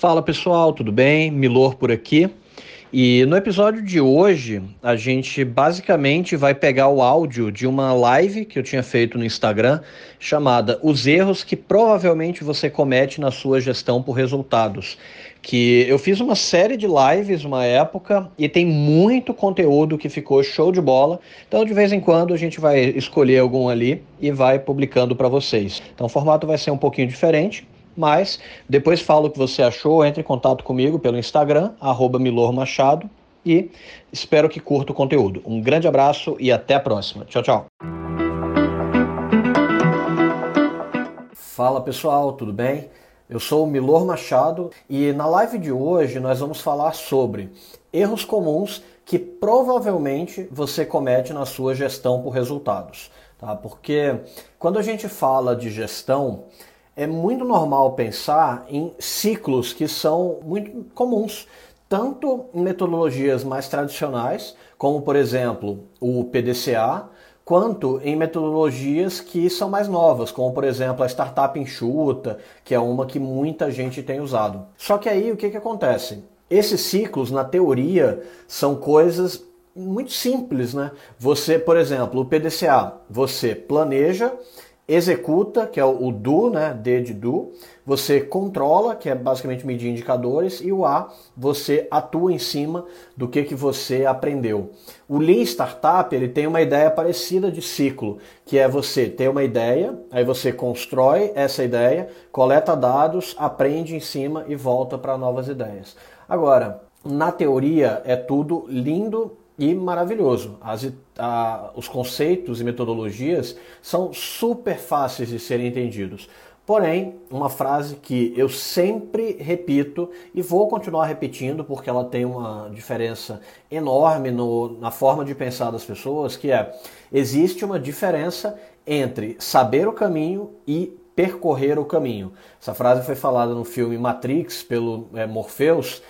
Fala pessoal, tudo bem? Milor por aqui. E no episódio de hoje, a gente basicamente vai pegar o áudio de uma live que eu tinha feito no Instagram, chamada Os Erros que Provavelmente Você Comete na Sua Gestão por Resultados. Que eu fiz uma série de lives uma época e tem muito conteúdo que ficou show de bola. Então, de vez em quando, a gente vai escolher algum ali e vai publicando para vocês. Então, o formato vai ser um pouquinho diferente mas depois fala o que você achou, entre em contato comigo pelo Instagram, arroba Milor Machado, e espero que curta o conteúdo. Um grande abraço e até a próxima. Tchau, tchau. Fala pessoal, tudo bem? Eu sou o Milor Machado e na live de hoje nós vamos falar sobre erros comuns que provavelmente você comete na sua gestão por resultados. Tá? Porque quando a gente fala de gestão, é muito normal pensar em ciclos que são muito comuns, tanto em metodologias mais tradicionais, como por exemplo o PDCA, quanto em metodologias que são mais novas, como por exemplo a startup enxuta, que é uma que muita gente tem usado. Só que aí o que, que acontece? Esses ciclos, na teoria, são coisas muito simples, né? Você, por exemplo, o PDCA, você planeja, executa, que é o do, né, D de do, você controla, que é basicamente medir indicadores, e o A, você atua em cima do que, que você aprendeu. O Lean Startup, ele tem uma ideia parecida de ciclo, que é você ter uma ideia, aí você constrói essa ideia, coleta dados, aprende em cima e volta para novas ideias. Agora, na teoria é tudo lindo e maravilhoso. As, a, os conceitos e metodologias são super fáceis de serem entendidos. Porém, uma frase que eu sempre repito e vou continuar repetindo porque ela tem uma diferença enorme no, na forma de pensar das pessoas, que é existe uma diferença entre saber o caminho e percorrer o caminho. Essa frase foi falada no filme Matrix pelo é, Morpheus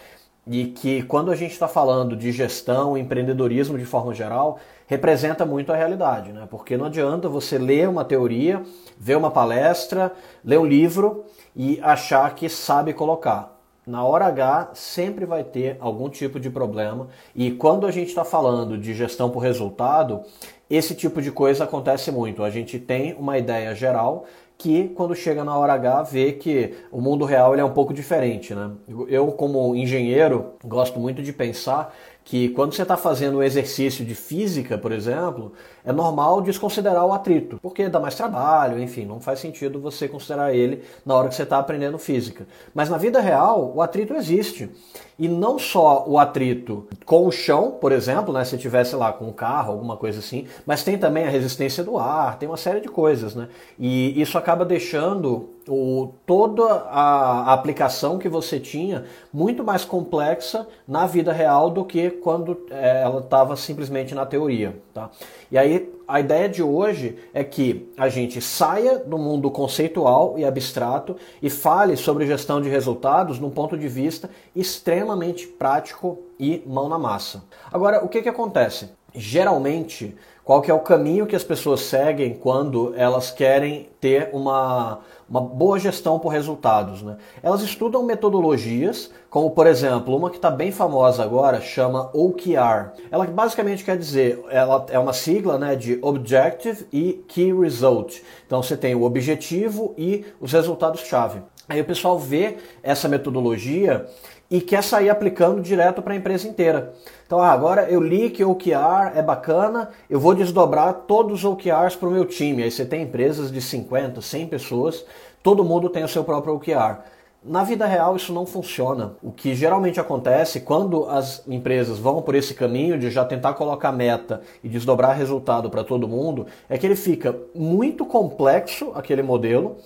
e que quando a gente está falando de gestão, empreendedorismo de forma geral, representa muito a realidade, né? Porque não adianta você ler uma teoria, ver uma palestra, ler um livro e achar que sabe colocar. Na hora H sempre vai ter algum tipo de problema e quando a gente está falando de gestão por resultado, esse tipo de coisa acontece muito. A gente tem uma ideia geral que quando chega na hora H vê que o mundo real ele é um pouco diferente, né? Eu como engenheiro gosto muito de pensar que quando você está fazendo um exercício de física, por exemplo, é normal desconsiderar o atrito, porque dá mais trabalho, enfim, não faz sentido você considerar ele na hora que você está aprendendo física. Mas na vida real, o atrito existe. E não só o atrito com o chão, por exemplo, né, se tivesse lá com um carro, alguma coisa assim, mas tem também a resistência do ar, tem uma série de coisas, né? E isso acaba deixando o, toda a, aplicação que você tinha muito mais complexa na vida real do que quando é, ela estava simplesmente na teoria. Tá? E aí a ideia de hoje é que a gente saia do mundo conceitual e abstrato e fale sobre gestão de resultados num ponto de vista extremamente prático e mão na massa. Agora, o que, que acontece? Geralmente, qual que é o caminho que as pessoas seguem quando elas querem ter uma, uma boa gestão por resultados? Né? Elas estudam metodologias, como por exemplo, uma que está bem famosa agora, chama OKR. Ela basicamente quer dizer, ela é uma sigla né, de Objective e Key Result. Então você tem o objetivo e os resultados-chave. Aí o pessoal vê essa metodologia e quer sair aplicando direto para a empresa inteira. Então, ah, agora eu li que o OKR é bacana, eu vou desdobrar todos os OKRs para o meu time. Aí você tem empresas de 50, 100 pessoas, todo mundo tem o seu próprio OKR. Na vida real isso não funciona. O que geralmente acontece quando as empresas vão por esse caminho de já tentar colocar meta e desdobrar resultado para todo mundo, é que ele fica muito complexo aquele modelo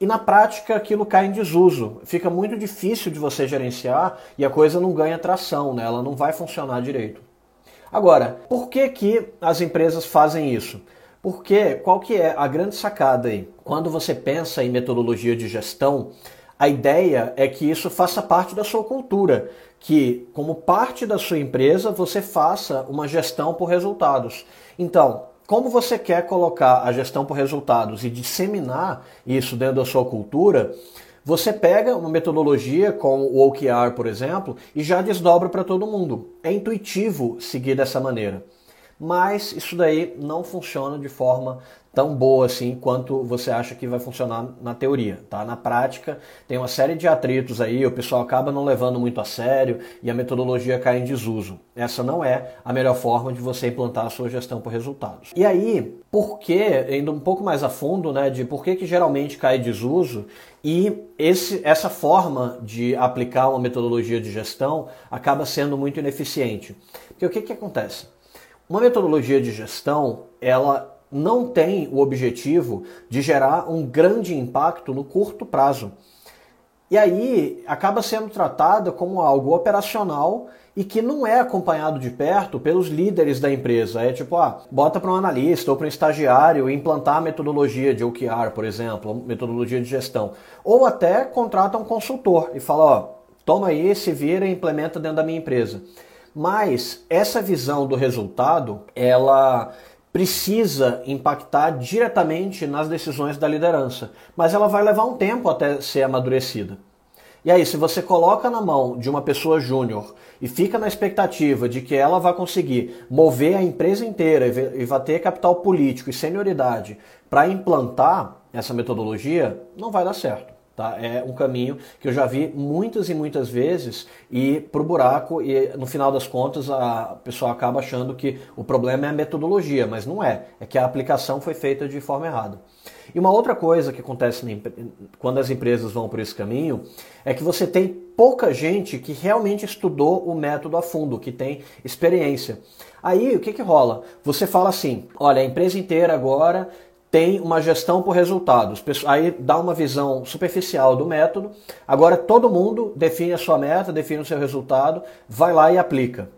e na prática aquilo cai em desuso. Fica muito difícil de você gerenciar e a coisa não ganha tração, né? ela não vai funcionar direito. Agora, por que, que as empresas fazem isso? Porque qual que é a grande sacada aí? Quando você pensa em metodologia de gestão, a ideia é que isso faça parte da sua cultura, que como parte da sua empresa você faça uma gestão por resultados. Então, como você quer colocar a gestão por resultados e disseminar isso dentro da sua cultura, Você pega uma metodologia como o OKR, por exemplo, e já desdobra para todo mundo. É intuitivo seguir dessa maneira. Mas isso daí não funciona de forma tão boa assim quanto você acha que vai funcionar na teoria, tá? Na prática, tem uma série de atritos aí, o pessoal acaba não levando muito a sério e a metodologia cai em desuso. Essa não é a melhor forma de você implantar a sua gestão por resultados. E aí, por que, indo um pouco mais a fundo, né, de por que que geralmente cai em desuso e esse, essa forma de aplicar uma metodologia de gestão acaba sendo muito ineficiente. Porque o que que acontece? Uma metodologia de gestão, ela não tem o objetivo de gerar um grande impacto no curto prazo. E aí acaba sendo tratada como algo operacional e que não é acompanhado de perto pelos líderes da empresa. É tipo, ah, bota para um analista ou para um estagiário implantar a metodologia de OKR, por exemplo, metodologia de gestão. Ou até contrata um consultor e fala, ó, toma aí, se vira e implementa dentro da minha empresa. Mas essa visão do resultado, ela precisa impactar diretamente nas decisões da liderança, mas ela vai levar um tempo até ser amadurecida. E aí, se você coloca na mão de uma pessoa júnior e fica na expectativa de que ela vai conseguir mover a empresa inteira e vai ter capital político e senioridade para implantar essa metodologia, não vai dar certo. Tá? É um caminho que eu já vi muitas e muitas vezes e pro buraco e no final das contas a pessoa acaba achando que o problema é a metodologia, mas não é. É que a aplicação foi feita de forma errada. E uma outra coisa que acontece quando as empresas vão por esse caminho é que você tem pouca gente que realmente estudou o método a fundo, que tem experiência. Aí o que, que rola? Você fala assim: olha, a empresa inteira agora tem uma gestão por resultados. Aí dá uma visão superficial do método. Agora todo mundo define a sua meta, define o seu resultado, vai lá e aplica.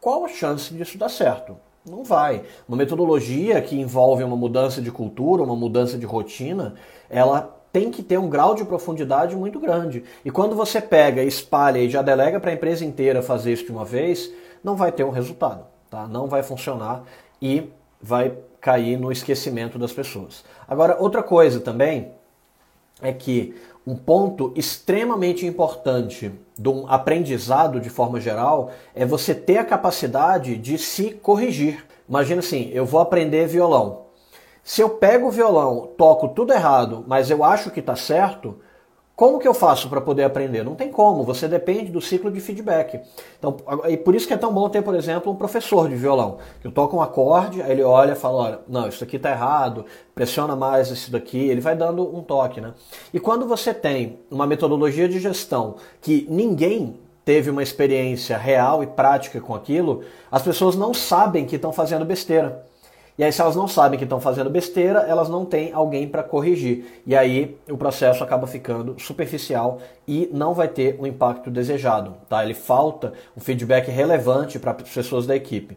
Qual a chance disso dar certo? Não vai. Uma metodologia que envolve uma mudança de cultura, uma mudança de rotina, ela tem que ter um grau de profundidade muito grande. E quando você pega, espalha e já delega para a empresa inteira fazer isso de uma vez, não vai ter um resultado, tá? Não vai funcionar e vai cair no esquecimento das pessoas. Agora, outra coisa também é que um ponto extremamente importante de um aprendizado de forma geral é você ter a capacidade de se corrigir. Imagina assim, eu vou aprender violão. Se eu pego o violão, toco tudo errado, mas eu acho que está certo, como que eu faço para poder aprender? Não tem como, você depende do ciclo de feedback. Então, e por isso que é tão bom ter, por exemplo, um professor de violão, eu toco um acorde, aí ele olha e fala, olha, não, isso aqui está errado, pressiona mais isso daqui, ele vai dando um toque, né? E quando você tem uma metodologia de gestão que ninguém teve uma experiência real e prática com aquilo, as pessoas não sabem que estão fazendo besteira. E aí, se elas não sabem que estão fazendo besteira, elas não têm alguém para corrigir. E aí, o processo acaba ficando superficial e não vai ter o impacto desejado. Tá? Ele falta um feedback relevante para as pessoas da equipe.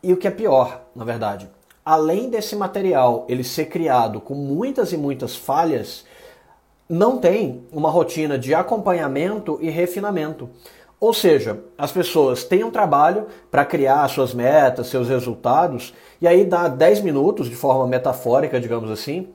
E o que é pior, na verdade, além desse material ele ser criado com muitas e muitas falhas, não tem uma rotina de acompanhamento e refinamento. Ou seja, as pessoas têm um trabalho para criar suas metas, seus resultados, e aí dá 10 minutos, de forma metafórica, digamos assim,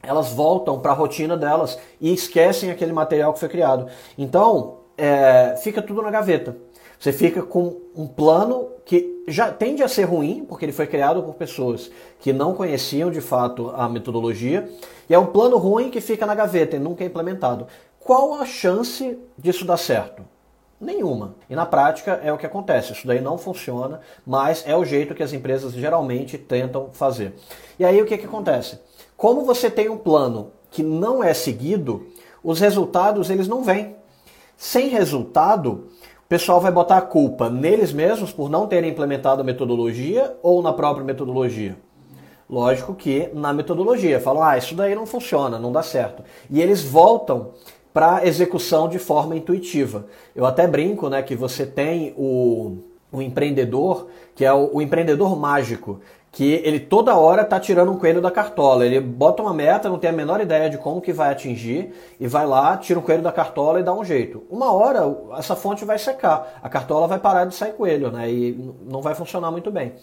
elas voltam para a rotina delas e esquecem aquele material que foi criado. Então, é, fica tudo na gaveta. Você fica com um plano que já tende a ser ruim, porque ele foi criado por pessoas que não conheciam de fato a metodologia, e é um plano ruim que fica na gaveta e nunca é implementado. Qual a chance disso dar certo? Nenhuma. E na prática é o que acontece. Isso daí não funciona, mas é o jeito que as empresas geralmente tentam fazer. E aí o que, que acontece? Como você tem um plano que não é seguido, os resultados eles não vêm. Sem resultado, o pessoal vai botar a culpa neles mesmos por não terem implementado a metodologia ou na própria metodologia. Lógico que na metodologia falam, ah, isso daí não funciona, não dá certo. E eles voltam para execução de forma intuitiva. Eu até brinco né, que você tem o, o empreendedor, que é o, o empreendedor mágico, que ele toda hora está tirando um coelho da cartola. Ele bota uma meta, não tem a menor ideia de como que vai atingir, e vai lá, tira um coelho da cartola e dá um jeito. Uma hora essa fonte vai secar, a cartola vai parar de sair coelho, né? E não vai funcionar muito bem.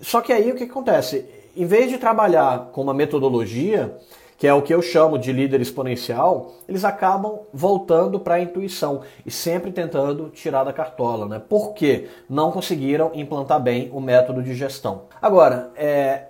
Só que aí o que acontece? Em vez de trabalhar com uma metodologia que é o que eu chamo de líder exponencial, eles acabam voltando para a intuição e sempre tentando tirar da cartola, né? Porque não conseguiram implantar bem o método de gestão. Agora, é,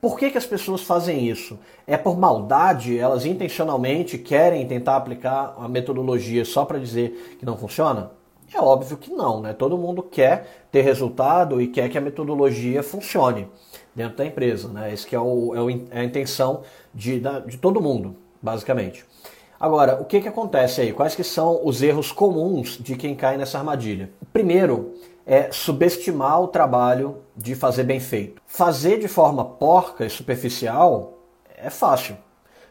por que, que as pessoas fazem isso? É por maldade? Elas intencionalmente querem tentar aplicar a metodologia só para dizer que não funciona? É óbvio que não, né? Todo mundo quer ter resultado e quer que a metodologia funcione dentro da empresa, né? Esse que é, o, é, é a intenção de, de todo mundo, basicamente. Agora, o que, que acontece aí? Quais que são os erros comuns de quem cai nessa armadilha? Primeiro, é subestimar o trabalho de fazer bem feito. Fazer de forma porca e superficial é fácil.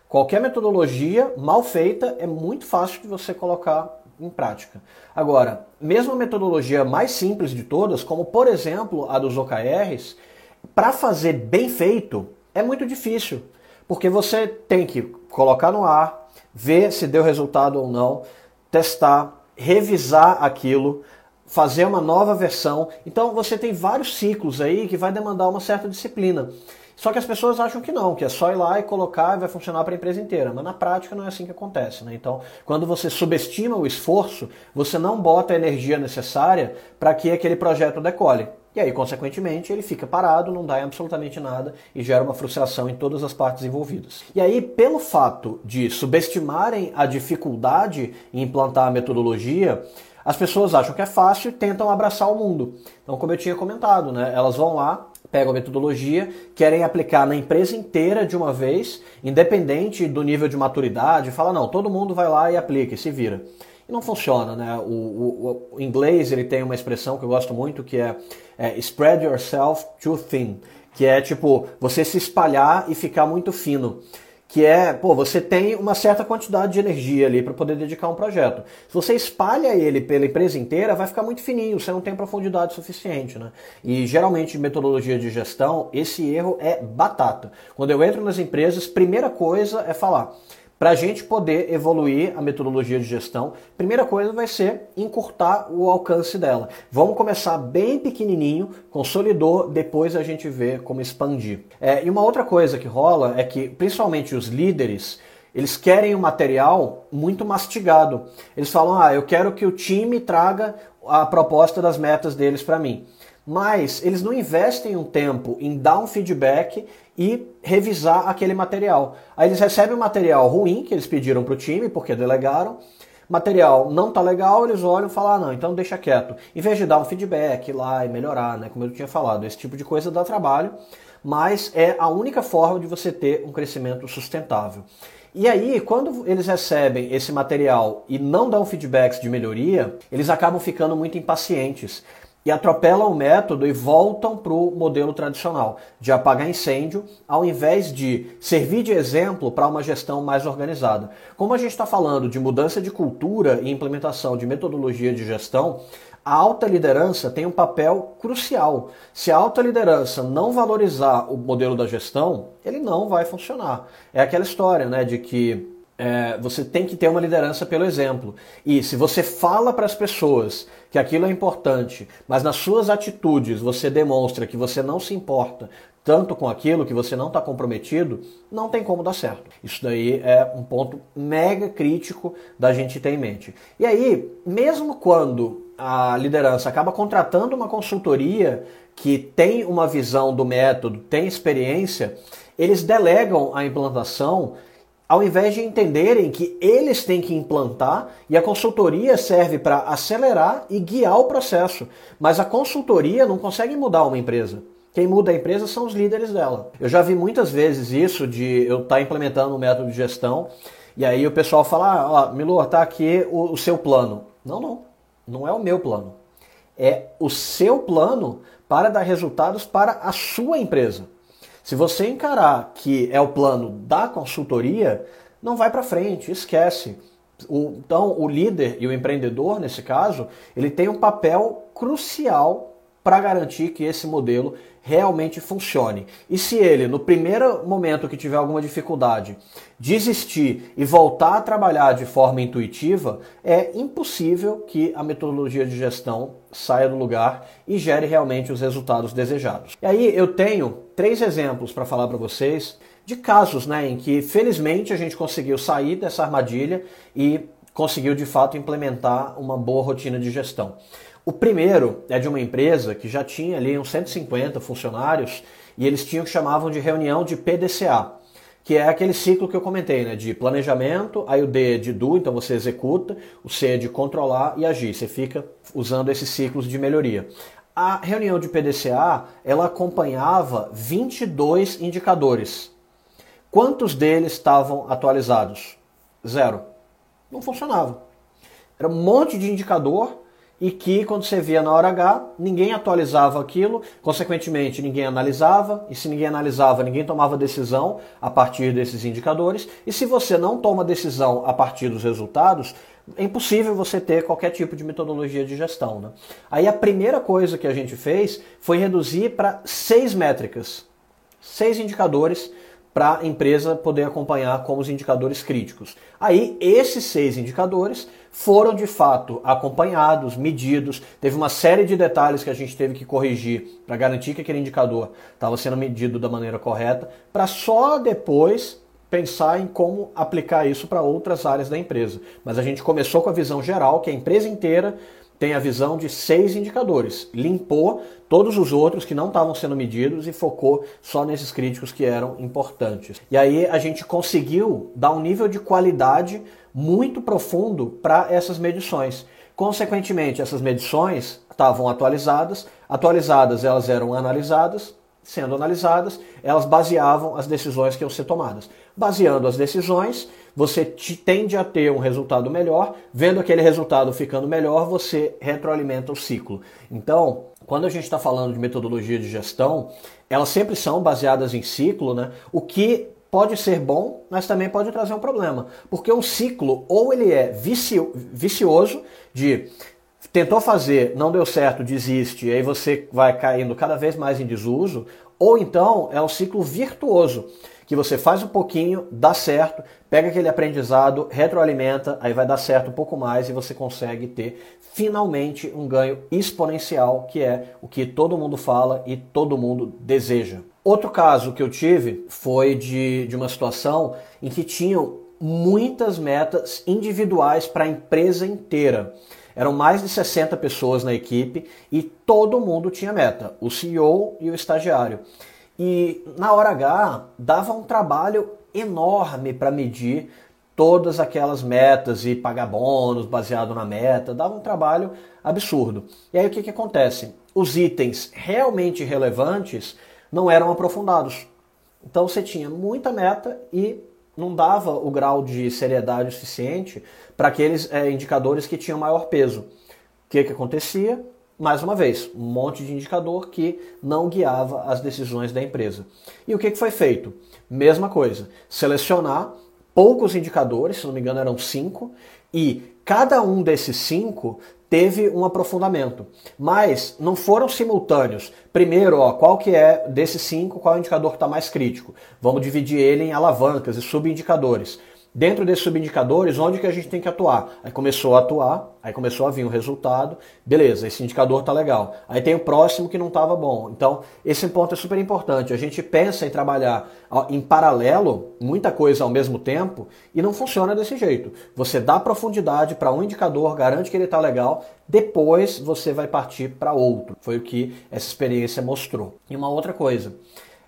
Qualquer metodologia mal feita é muito fácil de você colocar em prática. Agora, mesmo a metodologia mais simples de todas, como por exemplo a dos OKRs, para fazer bem feito é muito difícil, porque você tem que colocar no ar, ver se deu resultado ou não, testar, revisar aquilo, fazer uma nova versão. Então você tem vários ciclos aí que vai demandar uma certa disciplina. Só que as pessoas acham que não, que é só ir lá e colocar e vai funcionar para a empresa inteira. Mas na prática não é assim que acontece. Né? Então, quando você subestima o esforço, você não bota a energia necessária para que aquele projeto decole. E aí, consequentemente, ele fica parado, não dá absolutamente nada e gera uma frustração em todas as partes envolvidas. E aí, pelo fato de subestimarem a dificuldade em implantar a metodologia, as pessoas acham que é fácil e tentam abraçar o mundo. Então, como eu tinha comentado, né, elas vão lá, pegam a metodologia, querem aplicar na empresa inteira de uma vez, independente do nível de maturidade, fala, não, todo mundo vai lá e aplica e se vira. Não funciona, né? O, o, o inglês ele tem uma expressão que eu gosto muito que é, é spread yourself too thin, que é tipo você se espalhar e ficar muito fino que é, pô, você tem uma certa quantidade de energia ali para poder dedicar um projeto. Se você espalha ele pela empresa inteira, vai ficar muito fininho, você não tem profundidade suficiente, né? E geralmente em metodologia de gestão, esse erro é batata. Quando eu entro nas empresas, primeira coisa é falar, para a gente poder evoluir a metodologia de gestão, primeira coisa vai ser encurtar o alcance dela. Vamos começar bem pequenininho, consolidou, depois a gente vê como expandir. É, e uma outra coisa que rola é que, principalmente os líderes, eles querem um material muito mastigado. Eles falam: ah, eu quero que o time traga a proposta das metas deles para mim mas eles não investem um tempo em dar um feedback e revisar aquele material. Aí eles recebem um material ruim que eles pediram para o time porque delegaram. Material não tá legal, eles olham e falam, ah, não, então deixa quieto. Em vez de dar um feedback lá e melhorar, né? Como eu tinha falado, esse tipo de coisa dá trabalho, mas é a única forma de você ter um crescimento sustentável. E aí, quando eles recebem esse material e não dão feedbacks de melhoria, eles acabam ficando muito impacientes e atropelam o método e voltam para o modelo tradicional de apagar incêndio, ao invés de servir de exemplo para uma gestão mais organizada. Como a gente está falando de mudança de cultura e implementação de metodologia de gestão, a alta liderança tem um papel crucial. Se a alta liderança não valorizar o modelo da gestão, ele não vai funcionar. É aquela história né, de que é, você tem que ter uma liderança pelo exemplo. E se você fala para as pessoas que aquilo é importante, mas nas suas atitudes você demonstra que você não se importa tanto com aquilo, que você não está comprometido, não tem como dar certo. Isso daí é um ponto mega crítico da gente ter em mente. E aí, mesmo quando a liderança acaba contratando uma consultoria que tem uma visão do método, tem experiência, eles delegam a implantação ao invés de entenderem que eles têm que implantar e a consultoria serve para acelerar e guiar o processo. Mas a consultoria não consegue mudar uma empresa. Quem muda a empresa são os líderes dela. Eu já vi muitas vezes isso de eu estar tá implementando um método de gestão e aí o pessoal fala: ah, Milor, tá aqui o, o seu plano. Não, não. Não é o meu plano. É o seu plano para dar resultados para a sua empresa. Se você encarar que é o plano da consultoria, não vai para frente, esquece. O, então, o líder e o empreendedor, nesse caso, ele tem um papel crucial para garantir que esse modelo realmente funcione. E se ele, no primeiro momento que tiver alguma dificuldade, desistir e voltar a trabalhar de forma intuitiva, é impossível que a metodologia de gestão saia do lugar e gere realmente os resultados desejados. E aí eu tenho três exemplos para falar para vocês de casos né, em que, felizmente, a gente conseguiu sair dessa armadilha e conseguiu de fato implementar uma boa rotina de gestão. O primeiro é de uma empresa que já tinha ali uns 150 funcionários e eles tinham o que chamavam de reunião de PDCA, que é aquele ciclo que eu comentei, né, de planejamento, aí o D é de do, então você executa, o C é de controlar e agir, você fica usando esses ciclos de melhoria. A reunião de PDCA, ela acompanhava 22 indicadores. Quantos deles estavam atualizados? Zero. Não funcionava. Era um monte de indicador e que quando você via na hora H, ninguém atualizava aquilo, consequentemente ninguém analisava, e se ninguém analisava, ninguém tomava decisão a partir desses indicadores, e se você não toma decisão a partir dos resultados, é impossível você ter qualquer tipo de metodologia de gestão. Né? Aí a primeira coisa que a gente fez foi reduzir para seis métricas, seis indicadores para a empresa poder acompanhar como os indicadores críticos. Aí, esses seis indicadores foram de fato acompanhados, medidos. Teve uma série de detalhes que a gente teve que corrigir para garantir que aquele indicador estava sendo medido da maneira correta, para só depois pensar em como aplicar isso para outras áreas da empresa. Mas a gente começou com a visão geral, que a empresa inteira tem a visão de seis indicadores. Limpou todos os outros que não estavam sendo medidos e focou só nesses críticos que eram importantes. E aí a gente conseguiu dar um nível de qualidade muito profundo para essas medições. Consequentemente, essas medições estavam atualizadas, atualizadas elas eram analisadas, sendo analisadas, elas baseavam as decisões que iam ser tomadas. Baseando as decisões, você tende a ter um resultado melhor, vendo aquele resultado ficando melhor, você retroalimenta o ciclo. Então, quando a gente está falando de metodologia de gestão, elas sempre são baseadas em ciclo, né? O que pode ser bom, mas também pode trazer um problema. Porque um ciclo, ou ele é vicio, vicioso, de tentou fazer, não deu certo, desiste, e aí você vai caindo cada vez mais em desuso, ou então é um ciclo virtuoso, que você faz um pouquinho, dá certo, pega aquele aprendizado, retroalimenta, aí vai dar certo um pouco mais e você consegue ter finalmente um ganho exponencial, que é o que todo mundo fala e todo mundo deseja. Outro caso que eu tive foi de, de uma situação em que tinham muitas metas individuais para a empresa inteira. Eram mais de 60 pessoas na equipe e todo mundo tinha meta, o CEO e o estagiário. E na hora H dava um trabalho enorme para medir todas aquelas metas e pagar bônus baseado na meta, dava um trabalho absurdo. E aí o que, que acontece? Os itens realmente relevantes não eram aprofundados. Então você tinha muita meta e não dava o grau de seriedade suficiente para aqueles é, indicadores que tinham maior peso. O que, que acontecia? Mais uma vez, um monte de indicador que não guiava as decisões da empresa. E o que, que foi feito? Mesma coisa, selecionar poucos indicadores, se não me engano eram cinco, e cada um desses cinco teve um aprofundamento, mas não foram simultâneos. Primeiro, ó, qual que é desses cinco, qual é o indicador que está mais crítico? Vamos dividir ele em alavancas e subindicadores dentro desses subindicadores, onde que a gente tem que atuar? Aí começou a atuar, aí começou a vir o resultado, beleza, esse indicador tá legal. Aí tem o próximo que não estava bom. Então, esse ponto é super importante. A gente pensa em trabalhar em paralelo, muita coisa ao mesmo tempo, e não funciona desse jeito. Você dá profundidade para um indicador, garante que ele está legal, depois você vai partir para outro. Foi o que essa experiência mostrou. E uma outra coisa,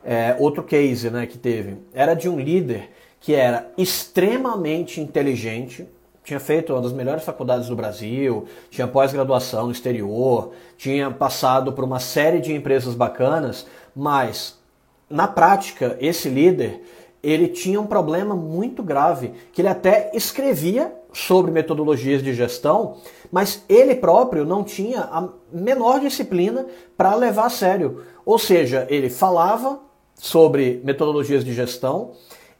é, outro case né, que teve, era de um líder que era extremamente inteligente, tinha feito uma das melhores faculdades do Brasil, tinha pós-graduação no exterior, tinha passado por uma série de empresas bacanas, mas na prática esse líder ele tinha um problema muito grave, que ele até escrevia sobre metodologias de gestão, mas ele próprio não tinha a menor disciplina para levar a sério. Ou seja, ele falava sobre metodologias de gestão,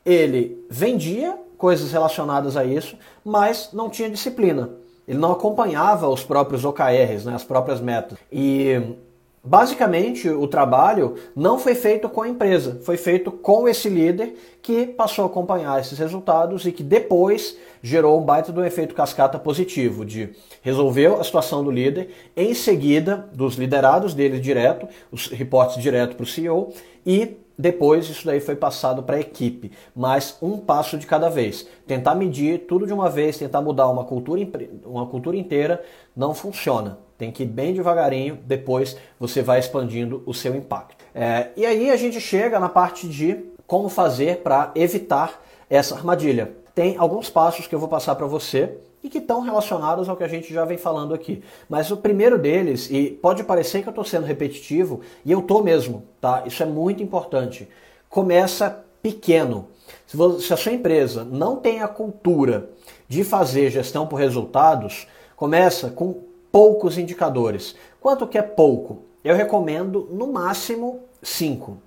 ele vendia coisas relacionadas a isso, mas não tinha disciplina. Ele não acompanhava os próprios OKRs, né, as próprias metas. E Basicamente, o trabalho não foi feito com a empresa, foi feito com esse líder que passou a acompanhar esses resultados e que depois gerou um baita do efeito cascata positivo de resolveu a situação do líder, em seguida dos liderados dele direto, os reportes direto para o CEO e depois isso daí foi passado para a equipe, mas um passo de cada vez. Tentar medir tudo de uma vez, tentar mudar uma cultura, uma cultura inteira não funciona. Tem que ir bem devagarinho, depois você vai expandindo o seu impacto. É, e aí a gente chega na parte de como fazer para evitar essa armadilha. Tem alguns passos que eu vou passar para você e que estão relacionados ao que a gente já vem falando aqui. Mas o primeiro deles, e pode parecer que eu estou sendo repetitivo, e eu estou mesmo, tá? Isso é muito importante. Começa pequeno. Se, você, se a sua empresa não tem a cultura de fazer gestão por resultados, começa com poucos indicadores. Quanto que é pouco? Eu recomendo no máximo cinco.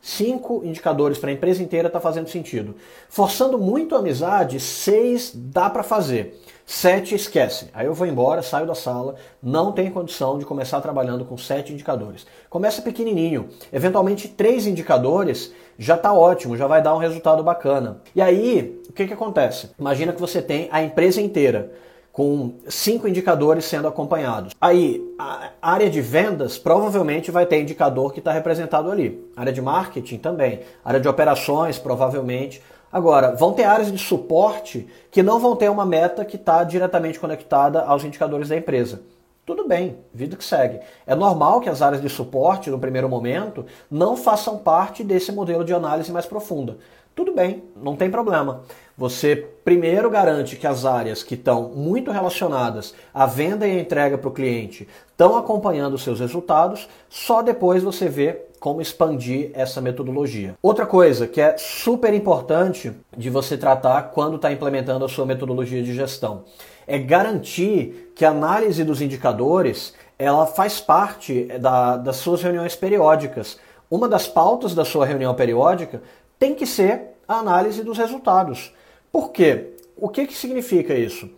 Cinco indicadores para a empresa inteira está fazendo sentido. Forçando muito a amizade, seis dá para fazer. Sete esquece. Aí eu vou embora, saio da sala, não tem condição de começar trabalhando com sete indicadores. Começa pequenininho. Eventualmente três indicadores já está ótimo, já vai dar um resultado bacana. E aí, o que, que acontece? Imagina que você tem a empresa inteira com cinco indicadores sendo acompanhados. Aí, a área de vendas provavelmente vai ter indicador que está representado ali. A área de marketing também. A área de operações, provavelmente. Agora, vão ter áreas de suporte que não vão ter uma meta que está diretamente conectada aos indicadores da empresa. Tudo bem, vida que segue. É normal que as áreas de suporte, no primeiro momento, não façam parte desse modelo de análise mais profunda. Tudo bem, não tem problema. Você primeiro garante que as áreas que estão muito relacionadas à venda e à entrega para o cliente estão acompanhando os seus resultados, só depois você vê como expandir essa metodologia. Outra coisa que é super importante de você tratar quando está implementando a sua metodologia de gestão é garantir que a análise dos indicadores ela faz parte da, das suas reuniões periódicas. Uma das pautas da sua reunião periódica tem que ser a análise dos resultados. Por quê? O que, que significa isso?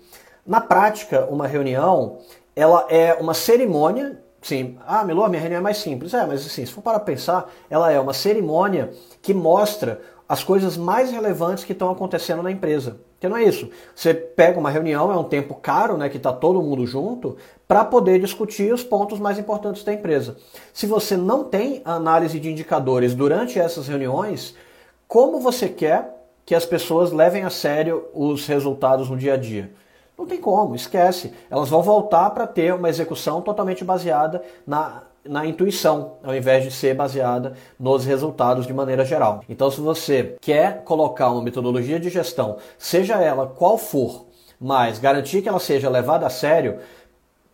Na prática, uma reunião ela é uma cerimônia. Sim, ah, Milô, minha reunião é mais simples. É, mas assim, se for para pensar, ela é uma cerimônia que mostra as coisas mais relevantes que estão acontecendo na empresa. Que não é isso. Você pega uma reunião, é um tempo caro, né, que está todo mundo junto, para poder discutir os pontos mais importantes da empresa. Se você não tem análise de indicadores durante essas reuniões, como você quer que as pessoas levem a sério os resultados no dia a dia? Não tem como, esquece. Elas vão voltar para ter uma execução totalmente baseada na, na intuição, ao invés de ser baseada nos resultados de maneira geral. Então, se você quer colocar uma metodologia de gestão, seja ela qual for, mas garantir que ela seja levada a sério,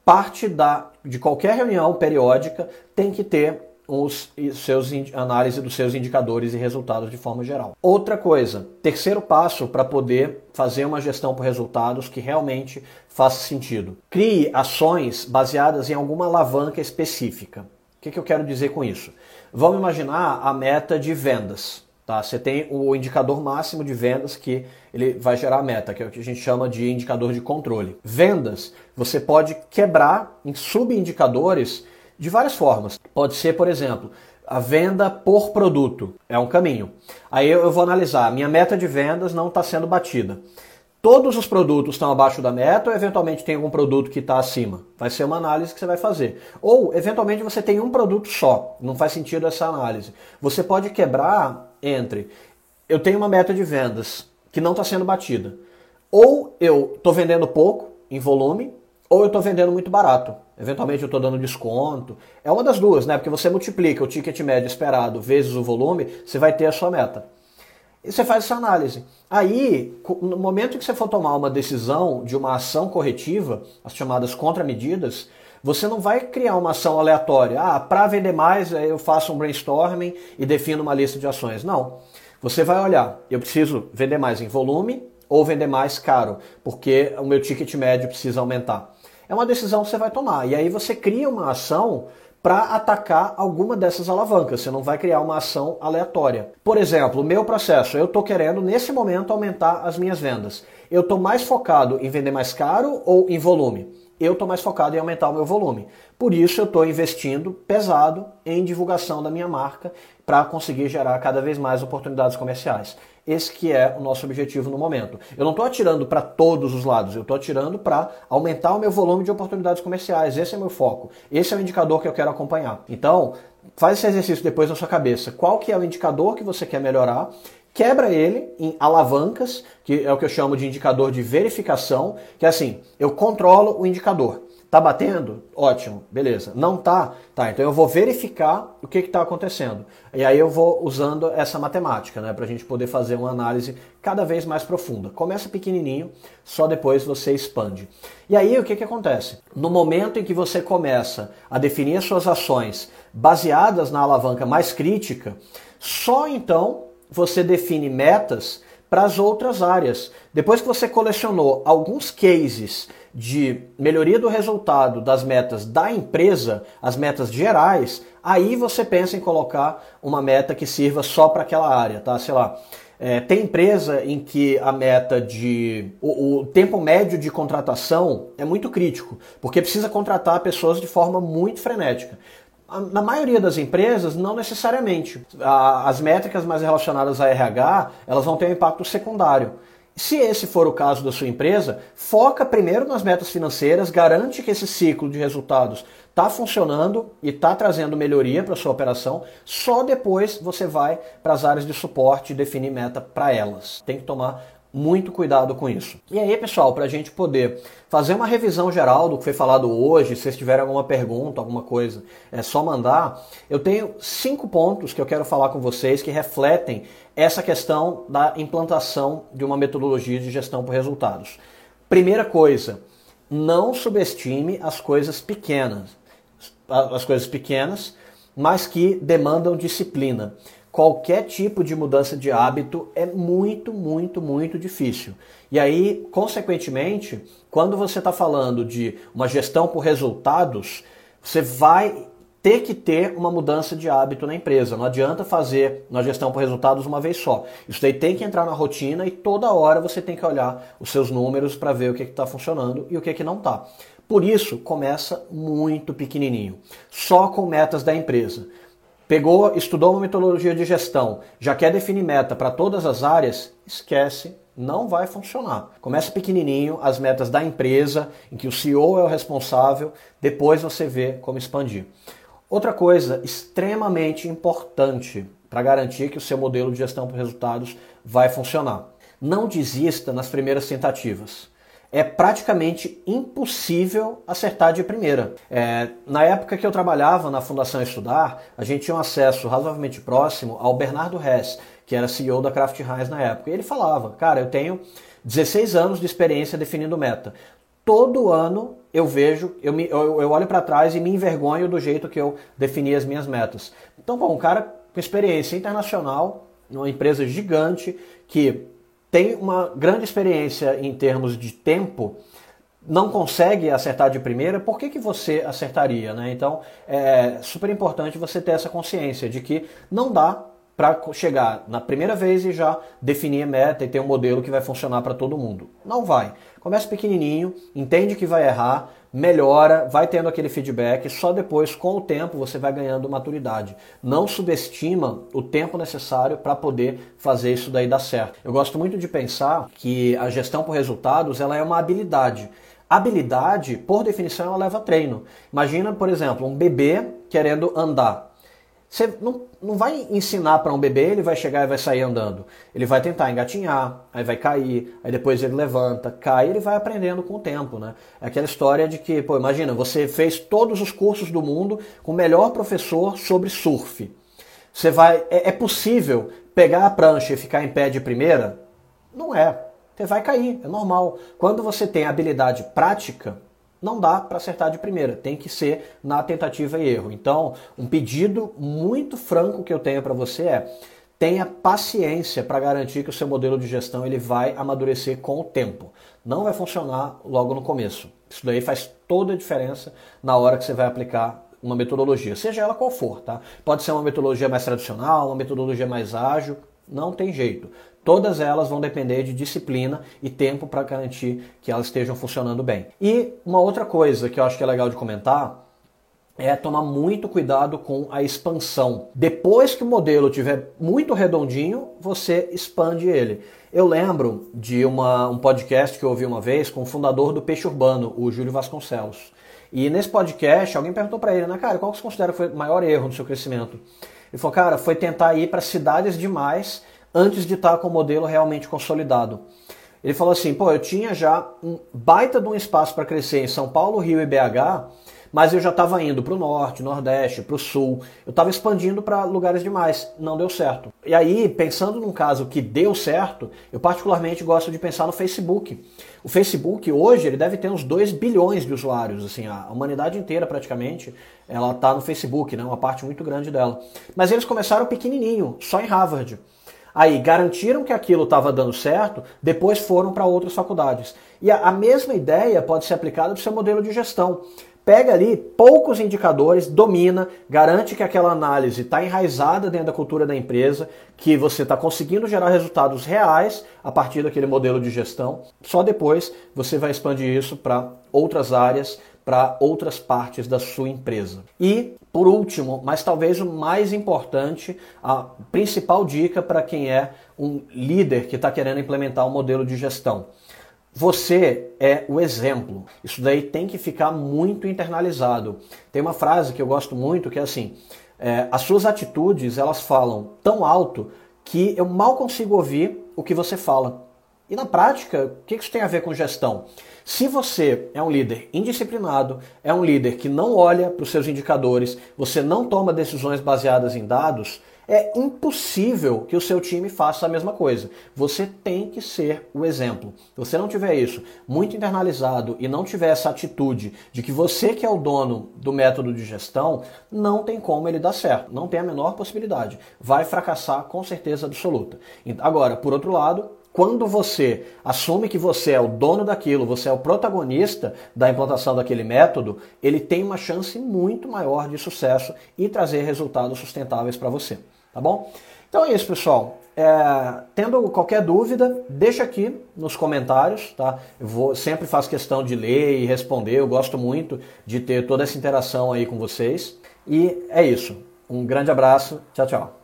parte da, de qualquer reunião periódica tem que ter os seus análise dos seus indicadores e resultados de forma geral. Outra coisa, terceiro passo para poder fazer uma gestão por resultados que realmente faça sentido. Crie ações baseadas em alguma alavanca específica. O que, que eu quero dizer com isso? Vamos imaginar a meta de vendas. Tá? Você tem o indicador máximo de vendas que ele vai gerar a meta, que é o que a gente chama de indicador de controle. Vendas, você pode quebrar em subindicadores de várias formas. Pode ser, por exemplo, a venda por produto, é um caminho. Aí eu vou analisar, minha meta de vendas não está sendo batida. Todos os produtos estão abaixo da meta ou eventualmente tem algum produto que está acima? Vai ser uma análise que você vai fazer. Ou eventualmente você tem um produto só, não faz sentido essa análise. Você pode quebrar entre eu tenho uma meta de vendas que não está sendo batida. Ou eu estou vendendo pouco em volume, ou eu estou vendendo muito barato. Eventualmente eu estou dando desconto. É uma das duas, né? Porque você multiplica o ticket médio esperado vezes o volume, você vai ter a sua meta. E você faz essa análise. Aí, no momento que você for tomar uma decisão de uma ação corretiva, as chamadas contramedidas, você não vai criar uma ação aleatória. Ah, para vender mais, eu faço um brainstorming e defino uma lista de ações. Não. Você vai olhar, eu preciso vender mais em volume ou vender mais caro, porque o meu ticket médio precisa aumentar é uma decisão que você vai tomar. E aí você cria uma ação para atacar alguma dessas alavancas. Você não vai criar uma ação aleatória. Por exemplo, o meu processo, eu estou querendo nesse momento aumentar as minhas vendas. Eu estou mais focado em vender mais caro ou em volume? eu estou mais focado em aumentar o meu volume. Por isso eu estou investindo pesado em divulgação da minha marca para conseguir gerar cada vez mais oportunidades comerciais. Esse que é o nosso objetivo no momento. Eu não estou atirando para todos os lados, eu estou atirando para aumentar o meu volume de oportunidades comerciais. Esse é meu foco. Esse é o indicador que eu quero acompanhar. Então, faz esse exercício depois na sua cabeça. Qual que é o indicador que você quer melhorar? Quebra ele em alavancas, que é o que eu chamo de indicador de verificação, que é assim, eu controlo o indicador. Tá batendo? Ótimo, beleza. Não tá? Tá, então eu vou verificar o que está acontecendo. E aí eu vou usando essa matemática, né, para a gente poder fazer uma análise cada vez mais profunda. Começa pequenininho, só depois você expande. E aí o que, que acontece? No momento em que você começa a definir as suas ações baseadas na alavanca mais crítica, só então você define metas para as outras áreas. Depois que você colecionou alguns cases de melhoria do resultado das metas da empresa, as metas gerais, aí você pensa em colocar uma meta que sirva só para aquela área, tá? Sei lá. É, tem empresa em que a meta de. O, o, tempo médio de contratação é muito crítico, porque precisa contratar pessoas de forma muito frenética. Na maioria das empresas, não necessariamente. As métricas mais relacionadas a RH, elas vão ter um impacto secundário. Se esse for o caso da sua empresa, foca primeiro nas metas financeiras, garante que esse ciclo de resultados está funcionando e está trazendo melhoria para sua operação. Só depois você vai para as áreas de suporte e definir meta para elas. Tem que tomar muito cuidado com isso. E aí, pessoal, para a gente poder fazer uma revisão geral do que foi falado hoje, se vocês tiverem alguma pergunta, alguma coisa, é só mandar. Eu tenho cinco pontos que eu quero falar com vocês que refletem essa questão da implantação de uma metodologia de gestão por resultados. Primeira coisa, não subestime as coisas pequenas. As coisas pequenas, mas que demandam disciplina qualquer tipo de mudança de hábito é muito, muito, muito difícil. E aí, consequentemente, quando você está falando de uma gestão por resultados, você vai ter que ter uma mudança de hábito na empresa. Não adianta fazer uma gestão por resultados uma vez só. Isso daí tem que entrar na rotina e toda hora você tem que olhar os seus números para ver o que está funcionando e o que, que não está. Por isso, começa muito pequenininho, só com metas da empresa pegou, estudou uma metodologia de gestão, já quer definir meta para todas as áreas, esquece, não vai funcionar. Começa pequenininho, as metas da empresa, em que o CEO é o responsável, depois você vê como expandir. Outra coisa extremamente importante para garantir que o seu modelo de gestão por resultados vai funcionar. Não desista nas primeiras tentativas é praticamente impossível acertar de primeira. É, na época que eu trabalhava na Fundação Estudar, a gente tinha um acesso razoavelmente próximo ao Bernardo Hess, que era CEO da Kraft Heinz na época. E ele falava, cara, eu tenho 16 anos de experiência definindo meta. Todo ano eu vejo, eu, me, eu, eu olho para trás e me envergonho do jeito que eu defini as minhas metas. Então, bom, um cara com experiência internacional, numa empresa gigante, que tem uma grande experiência em termos de tempo, não consegue acertar de primeira, por que, que você acertaria? Né? Então é super importante você ter essa consciência de que não dá para chegar na primeira vez e já definir a meta e ter um modelo que vai funcionar para todo mundo. Não vai. Começa pequenininho, entende que vai errar, melhora, vai tendo aquele feedback, só depois, com o tempo, você vai ganhando maturidade. Não subestima o tempo necessário para poder fazer isso daí dar certo. Eu gosto muito de pensar que a gestão por resultados ela é uma habilidade. Habilidade, por definição, ela leva treino. Imagina, por exemplo, um bebê querendo andar. Você não, não vai ensinar para um bebê, ele vai chegar e vai sair andando. Ele vai tentar engatinhar, aí vai cair, aí depois ele levanta, cai, ele vai aprendendo com o tempo, né? É aquela história de que, pô, imagina, você fez todos os cursos do mundo com o melhor professor sobre surf. Você vai, é, é possível pegar a prancha e ficar em pé de primeira? Não é. Você vai cair, é normal. Quando você tem habilidade prática, não dá para acertar de primeira, tem que ser na tentativa e erro. Então, um pedido muito franco que eu tenho para você é: tenha paciência para garantir que o seu modelo de gestão ele vai amadurecer com o tempo. Não vai funcionar logo no começo. Isso daí faz toda a diferença na hora que você vai aplicar uma metodologia, seja ela qual for, tá? Pode ser uma metodologia mais tradicional, uma metodologia mais ágil, Não tem jeito. Todas elas vão depender de disciplina e tempo para garantir que elas estejam funcionando bem. E uma outra coisa que eu acho que é legal de comentar é tomar muito cuidado com a expansão. Depois que o modelo estiver muito redondinho, você expande ele. Eu lembro de uma, um podcast que eu ouvi uma vez com o fundador do Peixe Urbano, o Júlio Vasconcelos. E nesse podcast, alguém perguntou para ele, né, cara, qual que você considera foi o maior erro no seu crescimento? Ele falou, cara, foi tentar ir para cidades demais antes de estar com o modelo realmente consolidado. Ele falou assim, pô, eu tinha já um baita de um espaço para crescer em São Paulo, Rio e BH, mas eu já estava indo para o norte, nordeste, para o sul. Eu estava expandindo para lugares demais. Não deu certo. E aí, pensando num caso que deu certo, eu particularmente gosto de pensar no Facebook. O Facebook hoje ele deve ter uns 2 bilhões de usuários, assim, a humanidade inteira praticamente, ela está no Facebook, né, uma parte muito grande dela. Mas eles começaram pequenininho, só em Harvard. Aí garantiram que aquilo estava dando certo, depois foram para outras faculdades. E a, a mesma ideia pode ser aplicada para o seu modelo de gestão pega ali poucos indicadores, domina, garante que aquela análise está enraizada dentro da cultura da empresa, que você está conseguindo gerar resultados reais a partir daquele modelo de gestão. Só depois você vai expandir isso para outras áreas, para outras partes da sua empresa. E, por último, mas talvez o mais importante, a principal dica para quem é um líder que está querendo implementar um modelo de gestão você é o exemplo. Isso daí tem que ficar muito internalizado. Tem uma frase que eu gosto muito que é assim: é, as suas atitudes elas falam tão alto que eu mal consigo ouvir o que você fala. E na prática, o que isso tem a ver com gestão? Se você é um líder indisciplinado, é um líder que não olha para os seus indicadores, você não toma decisões baseadas em dados, é impossível que o seu time faça a mesma coisa. Você tem que ser o exemplo. Se você não tiver isso muito internalizado e não tiver essa atitude de que você que é o dono do método de gestão, não tem como ele dar certo. Não tem a menor possibilidade. Vai fracassar com certeza absoluta. Agora, por outro lado, quando você assume que você é o dono daquilo, você é o protagonista da implantação daquele método, ele tem uma chance muito maior de sucesso e trazer resultados sustentáveis para você. Tá bom? Então é isso, pessoal. É, tendo qualquer dúvida, deixa aqui nos comentários, tá? Eu vou, sempre faço questão de ler e responder, eu gosto muito de ter toda essa interação aí com vocês. E é isso. Um grande abraço, tchau, tchau.